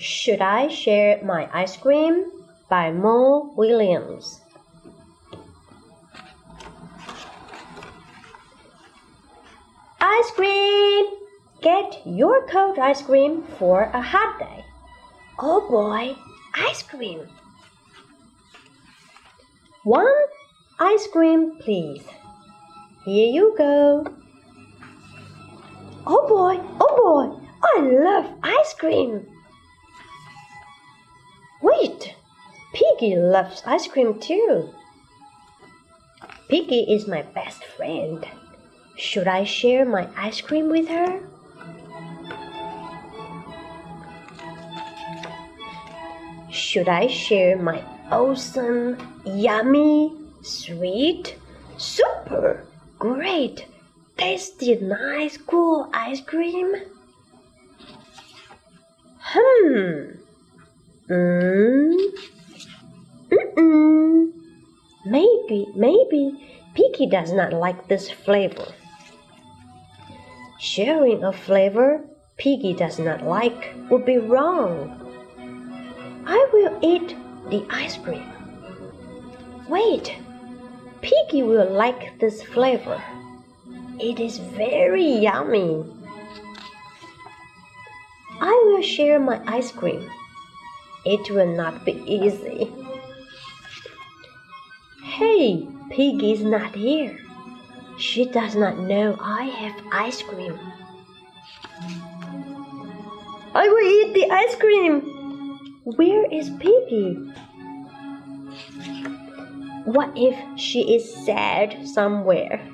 Should I Share My Ice Cream? by Mo Willems. Ice cream! Get your cold ice cream for a hot day. Oh boy, ice cream! One ice cream, please. Here you go. Oh boy, oh boy, I love ice cream. Piggy loves ice cream too. Piggy is my best friend. Should I share my ice cream with her? Should I share my awesome, yummy, sweet, super, great, tasty, nice, cool ice cream? Hmm. Mm. Maybe, maybe Piggy does not like this flavor. Sharing a flavor Piggy does not like would be wrong. I will eat the ice cream. Wait, Piggy will like this flavor. It is very yummy. I will share my ice cream. It will not be easy. Hey, Piggy is not here. She does not know I have ice cream. I will eat the ice cream. Where is Piggy? What if she is sad somewhere?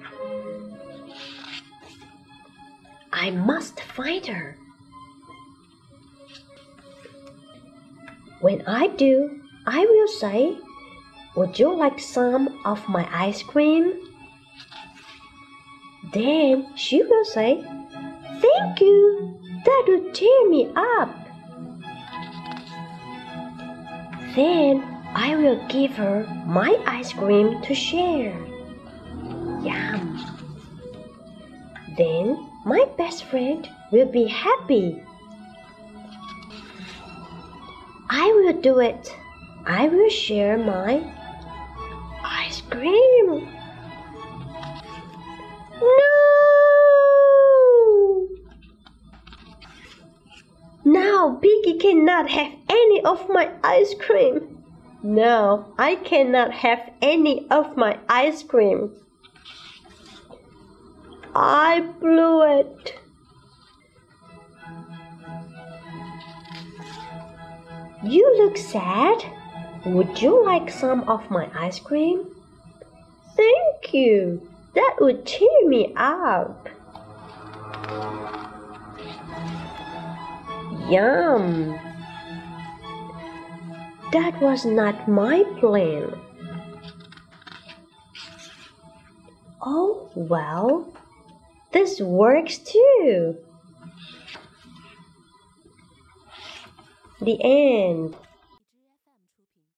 I must find her. When I do, I will say, Would you like some of my ice cream? Then she will say, Thank you, that will cheer me up. Then I will give her my ice cream to share. Yum. Then my best friend will be happy. I will do it. I will share my ice cream. No! Now Piggy cannot have any of my ice cream. No, I cannot have any of my ice cream. I blew it. You look sad. Would you like some of my ice cream? You. That would cheer me up. Yum. That was not my plan. Oh, well, this works too. The end.